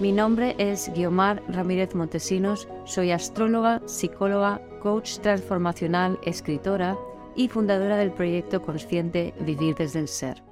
Mi nombre es Guiomar Ramírez Montesinos, soy astróloga, psicóloga, coach transformacional, escritora y fundadora del proyecto consciente Vivir desde el Ser.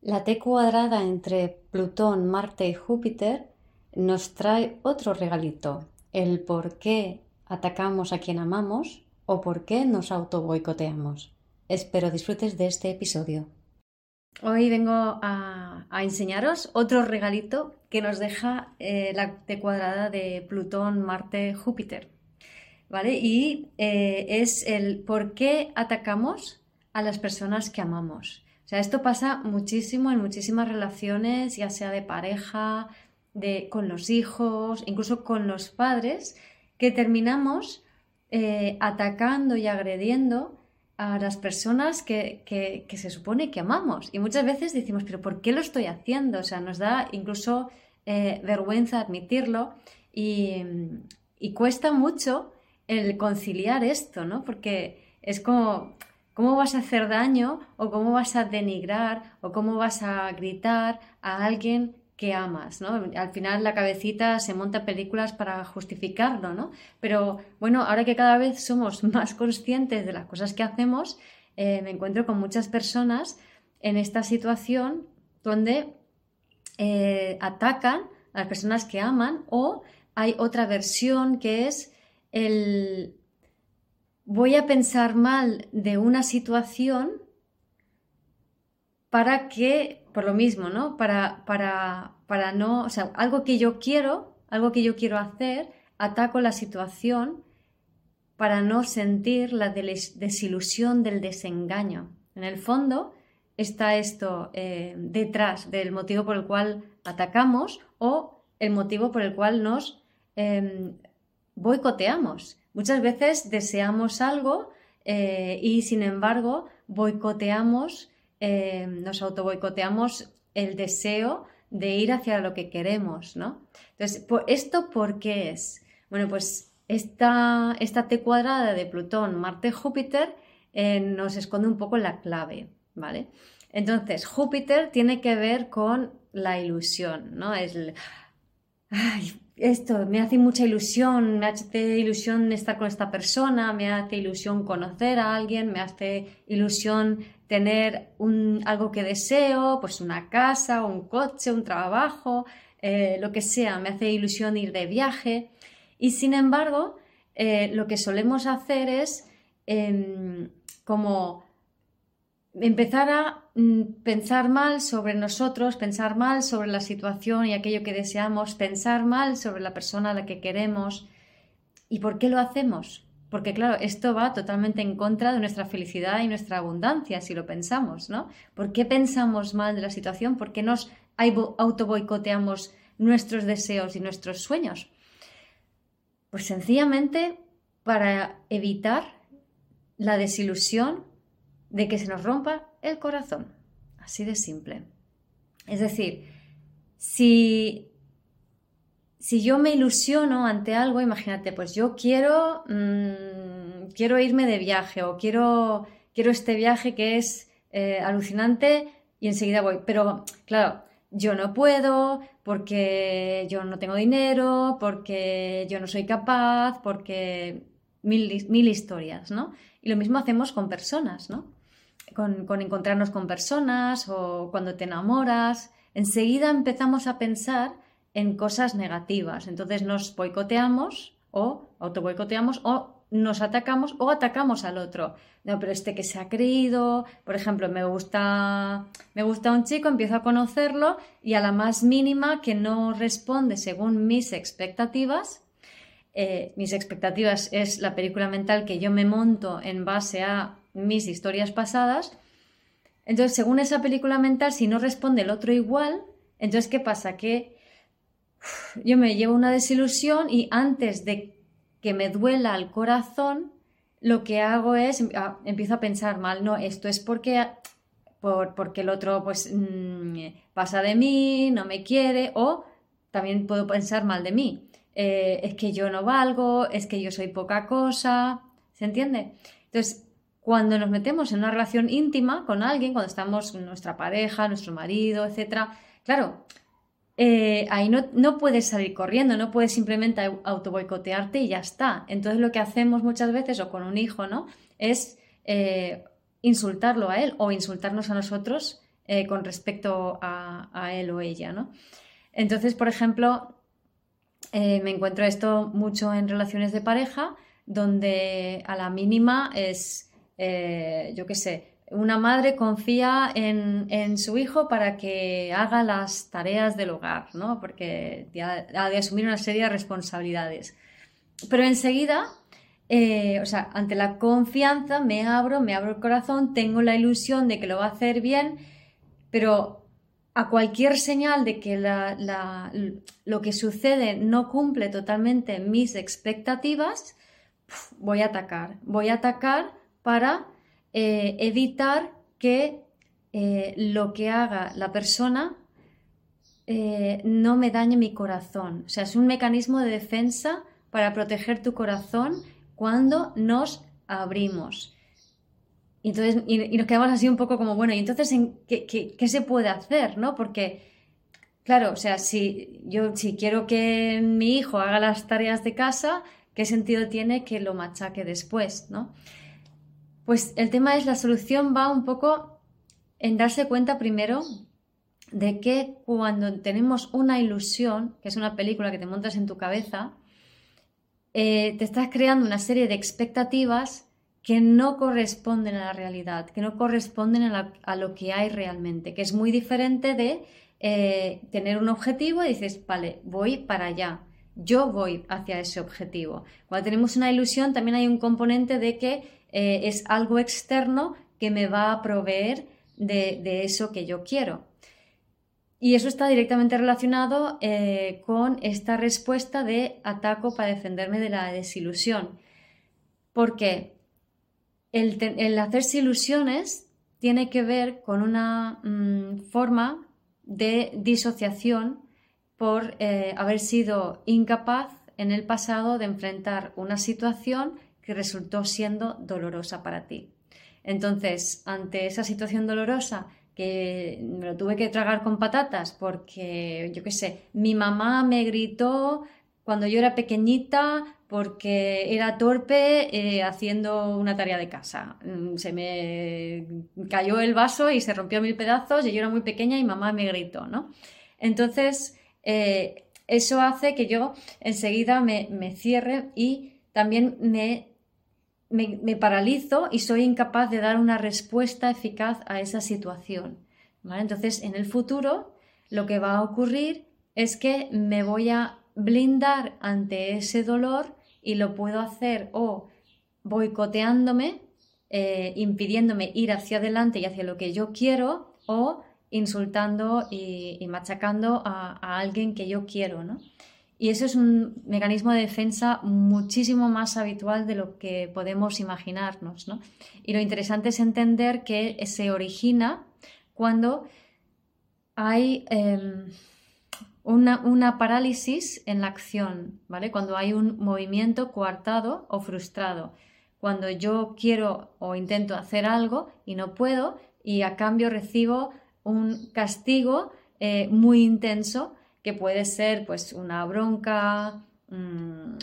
La T cuadrada entre Plutón, Marte y Júpiter nos trae otro regalito, el por qué atacamos a quien amamos o por qué nos auto boicoteamos. Espero disfrutes de este episodio. Hoy vengo a, enseñaros otro regalito que nos deja eh, la T cuadrada de Plutón, Marte, Júpiter. ¿Vale? Y eh, es el por qué atacamos a las personas que amamos. O sea, esto pasa muchísimo en muchísimas relaciones, ya sea de pareja, de, con los hijos, incluso con los padres, que terminamos eh, atacando y agrediendo a las personas que, se supone que amamos. Y muchas veces decimos, pero ¿por qué lo estoy haciendo? O sea, nos da incluso eh, vergüenza admitirlo y, cuesta mucho el conciliar esto, ¿no? Porque es como, ¿cómo vas a hacer daño o cómo vas a denigrar o cómo vas a gritar a alguien que amas, ¿no? Al final la cabecita se monta películas para justificarlo, ¿no? Pero bueno, ahora que cada vez somos más conscientes de las cosas que hacemos, eh, me encuentro con muchas personas en esta situación donde eh, atacan a las personas que aman o hay otra versión que es el voy a pensar mal de una situación para que, por lo mismo, ¿no? Para, para, para no, o sea, algo que yo quiero, algo que yo quiero hacer, ataco la situación para no sentir la desilusión del desengaño. En el fondo está esto eh, detrás del motivo por el cual atacamos o el motivo por el cual nos em, boicoteamos. Muchas veces deseamos algo eh, y sin embargo boicoteamos eh, nos auto boicoteamos el deseo de ir hacia lo que queremos, ¿no? Entonces, ¿esto por qué es? Bueno, pues esta, esta T cuadrada de Plutón, Marte, Júpiter eh, nos esconde un poco la clave, ¿vale? Entonces, Júpiter tiene que ver con la ilusión, ¿no? Es esto me hace mucha ilusión, me hace ilusión estar con esta persona, me hace ilusión conocer a alguien, me hace ilusión tener algo que deseo, pues una casa, un coche, un trabajo, eh, lo que sea, me hace ilusión ir de viaje. Y sin embargo, eh, lo que solemos hacer es em, como empezar a mm, pensar mal sobre nosotros, pensar mal sobre la situación y aquello que deseamos, pensar mal sobre la persona a la que queremos. ¿Y por qué lo hacemos? Porque claro, esto va totalmente en contra de nuestra felicidad y nuestra abundancia, si lo pensamos, ¿no? ¿Por qué pensamos mal de la situación? ¿Por qué nos autoboicoteamos nuestros deseos y nuestros sueños? Pues sencillamente para evitar la desilusión de que se nos rompa el corazón. Así de simple. Es decir, si, si yo me ilusiono ante algo, imagínate, pues yo quiero, mm, quiero irme de viaje o quiero, quiero este viaje que es eh, alucinante y enseguida voy. Pero claro, yo no puedo porque yo no tengo dinero, porque yo no soy capaz, porque mil, mil historias, ¿no? Y lo mismo hacemos con personas, ¿no? con, encontrarnos con personas o cuando te enamoras, enseguida empezamos a pensar en cosas negativas. Entonces nos boicoteamos o autoboicoteamos o nos atacamos o atacamos al otro. No, pero este que se ha creído, por ejemplo, me gusta, me gusta un chico, empiezo a conocerlo y a la más mínima que no responde según mis expectativas, eh, mis expectativas es la película mental que yo me monto en base a mis historias pasadas. Entonces, según esa película mental, si no responde el otro igual, entonces, ¿qué pasa? Que yo me llevo una desilusión y antes de que me duela el corazón, lo que hago es, ah, empiezo a pensar mal, no, esto es porque, por, porque el otro pues mm, pasa de mí, no me quiere, o también puedo pensar mal de mí. Eh, es que yo no valgo, es que yo soy poca cosa, ¿se entiende? Entonces, cuando nos metemos en una relación íntima con alguien, cuando estamos con nuestra pareja, nuestro marido, etcétera, claro, eh, ahí no, puedes salir corriendo, no puedes simplemente autoboicotearte y ya está. Entonces lo que hacemos muchas veces, o con un hijo, ¿no? Es eh, insultarlo a él o insultarnos a nosotros eh, con respecto a, él o ella, ¿no? Entonces, por ejemplo, me encuentro esto mucho en relaciones de pareja, donde a la mínima es, yo qué sé, una madre confía en, su hijo para que haga las tareas del hogar, ¿no? Porque ha de asumir una serie de responsabilidades. Pero enseguida, eh, o sea, ante la confianza me abro, me abro el corazón, tengo la ilusión de que lo va a hacer bien, pero a cualquier señal de que lo que sucede no cumple totalmente mis expectativas, voy a atacar. Voy a atacar para eh, evitar que eh, lo que haga la persona eh, no me dañe mi corazón. O sea, es un mecanismo de defensa para proteger tu corazón cuando nos abrimos. Y, entonces, y, nos quedamos así un poco como, bueno, ¿y entonces qué, qué, se puede hacer? ¿no? Porque, claro, o sea, si yo si quiero que mi hijo haga las tareas de casa, ¿qué sentido tiene que lo machaque después? ¿no? Pues el tema es la solución va un poco en darse cuenta primero de que cuando tenemos una ilusión, que es una película que te montas en tu cabeza, eh, te estás creando una serie de expectativas que no corresponden a la realidad, que no corresponden a, lo que hay realmente, que es muy diferente de eh, tener un objetivo y dices, vale, voy para allá, yo voy hacia ese objetivo. Cuando tenemos una ilusión también hay un componente de que eh, es algo externo que me va a proveer de, eso que yo quiero. Y eso está directamente relacionado eh, con esta respuesta de ataco para defenderme de la desilusión. Porque el, hacerse ilusiones tiene que ver con una mm, forma de disociación por eh, haber sido incapaz en el pasado de enfrentar una situación resultó siendo dolorosa para ti. Entonces, ante esa situación dolorosa, que me lo tuve que tragar con patatas porque, yo qué sé, mi mamá me gritó cuando yo era pequeñita porque era torpe eh, haciendo una tarea de casa. Mm, se me cayó el vaso y se rompió mil pedazos y yo era muy pequeña y mamá me gritó, ¿no? Entonces, eh, eso hace que yo enseguida me cierre y también me me, paralizo y soy incapaz de dar una respuesta eficaz a esa situación. Entonces, en el futuro, lo que va a ocurrir es que me voy a blindar ante ese dolor y lo puedo hacer o boicoteándome, eh, impidiéndome ir hacia adelante y hacia lo que yo quiero, o insultando y, machacando a, a, alguien que yo quiero. ¿no? Y eso es un mecanismo de defensa muchísimo más habitual de lo que podemos imaginarnos. ¿no? Y lo interesante es entender que se origina cuando hay em, una, parálisis en la acción, ¿vale? Cuando hay un movimiento coartado o frustrado. Cuando yo quiero o intento hacer algo y no puedo y a cambio recibo un castigo eh, muy intenso que puede ser pues una bronca, mm,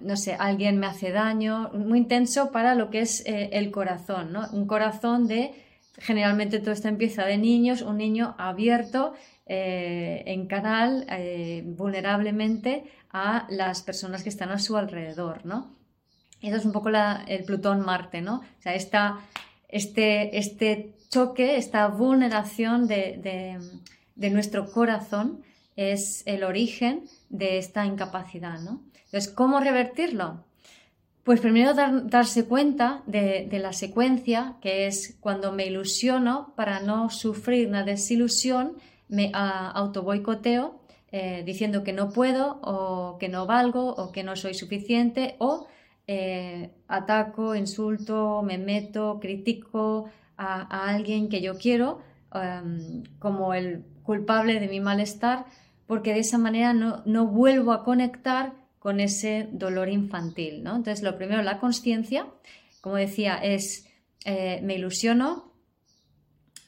no sé, alguien me hace daño, muy intenso para lo que es eh, el corazón, ¿no? Un corazón de, generalmente todo esto empieza de niños, un niño abierto eh, en canal eh, vulnerablemente a las personas que están a su alrededor, ¿no? Eso es un poco el Plutón-Marte, ¿no? O sea, esta, este, este choque, esta vulneración de, de nuestro corazón es el origen de esta incapacidad, ¿no? Entonces, ¿cómo revertirlo? Pues primero darse cuenta de, la secuencia, que es cuando me ilusiono para no sufrir una desilusión, me auto boicoteo eh, diciendo que no puedo o que no valgo o que no soy suficiente o eh, ataco, insulto, me meto, critico a, alguien que yo quiero em, como el culpable de mi malestar porque de esa manera no, no vuelvo a conectar con ese dolor infantil. ¿no? Entonces, lo primero, la conciencia, como decía, es eh, me ilusiono,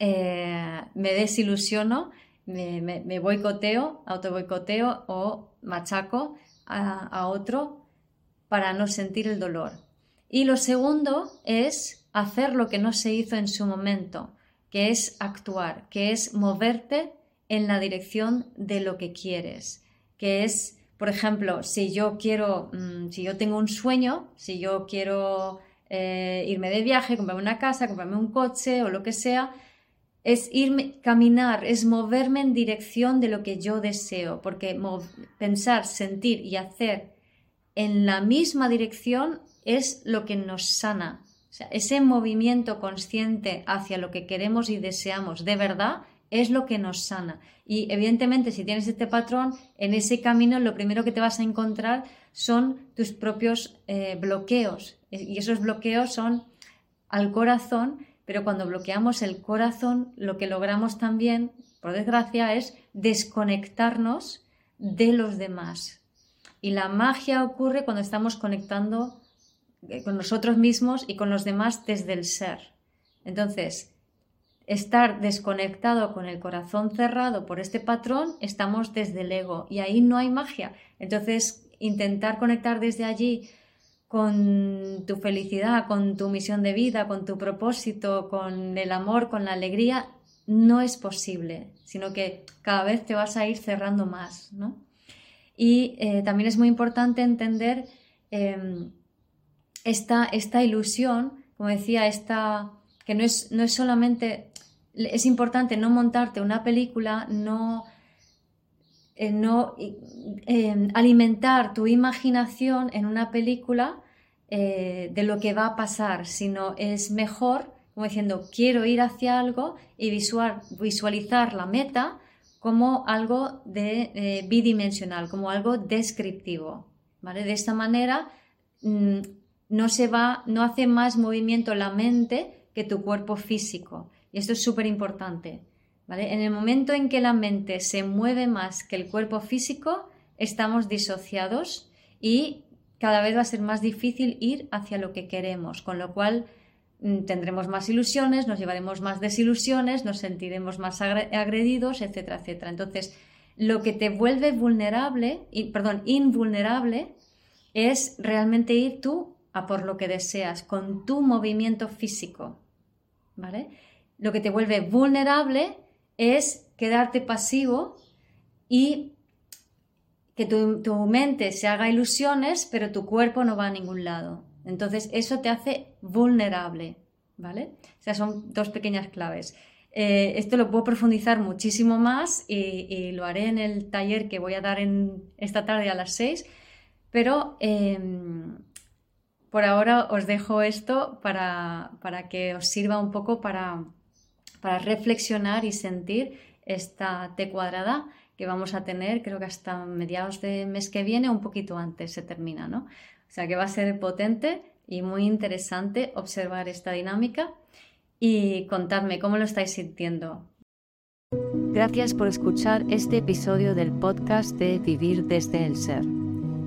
me desilusiono me, boicoteo, auto boicoteo o machaco a, otro para no sentir el dolor. Y lo segundo es hacer lo que no se hizo en su momento, que es actuar, que es moverte en la dirección de lo que quieres, que es, por ejemplo, si yo quiero, mm, si yo tengo un sueño, si yo quiero eh, irme de viaje, comprarme una casa, comprarme un coche o lo que sea, es irme, caminar, es moverme en dirección de lo que yo deseo, porque pensar, sentir y hacer en la misma dirección es lo que nos sana. Ese movimiento consciente hacia lo que queremos y deseamos de verdad es lo que nos sana. Y evidentemente, si tienes este patrón, en ese camino lo primero que te vas a encontrar son tus propios eh, bloqueos. Y esos bloqueos son al corazón pero cuando bloqueamos el corazón, lo que logramos también, por desgracia, es desconectarnos de los demás. Y la magia ocurre cuando estamos conectando eh, con nosotros mismos y con los demás desde el ser. Entonces, estar desconectado con el corazón cerrado por este patrón, estamos desde el ego y ahí no hay magia. Entonces, intentar conectar desde allí con tu felicidad, con tu misión de vida, con tu propósito, con el amor, con la alegría, no es posible, sino que cada vez te vas a ir cerrando más. ¿no? Y eh, también es muy importante entender em, esta, esta, ilusión, como decía, esta, que no es, no es solamente, es importante no montarte una película, no eh, no eh, alimentar tu imaginación en una película eh, de lo que va a pasar, sino es mejor, como diciendo, quiero ir hacia algo y visualizar la meta como algo de, bidimensional, como algo descriptivo. ¿vale? De esta manera mm, no, se va, no hace más movimiento la mente que tu cuerpo físico. Y esto es súper importante. En el momento en que la mente se mueve más que el cuerpo físico, estamos disociados y cada vez va a ser más difícil ir hacia lo que queremos, con lo cual mm, tendremos más ilusiones, nos llevaremos más desilusiones, nos sentiremos más agredidos, etcétera, etcétera. Entonces, lo que te vuelve vulnerable, perdón, invulnerable, es realmente ir tú a por lo que deseas, con tu movimiento físico, ¿vale? Lo que te vuelve vulnerable es quedarte pasivo y que tu, mente se haga ilusiones, pero tu cuerpo no va a ningún lado. Entonces, eso te hace vulnerable, ¿vale? O sea, son dos pequeñas claves. Eh, esto lo puedo profundizar muchísimo más y, lo haré en el taller que voy a dar en, esta tarde a las 6, pero em, por ahora os dejo esto para, para que os sirva un poco para, para reflexionar y sentir esta T cuadrada que vamos a tener, creo que hasta mediados de mes que viene, un poquito antes se termina, ¿no? O sea que va a ser potente y muy interesante observar esta dinámica y contadme cómo lo estáis sintiendo. Gracias por escuchar este episodio del podcast de Vivir desde el Ser.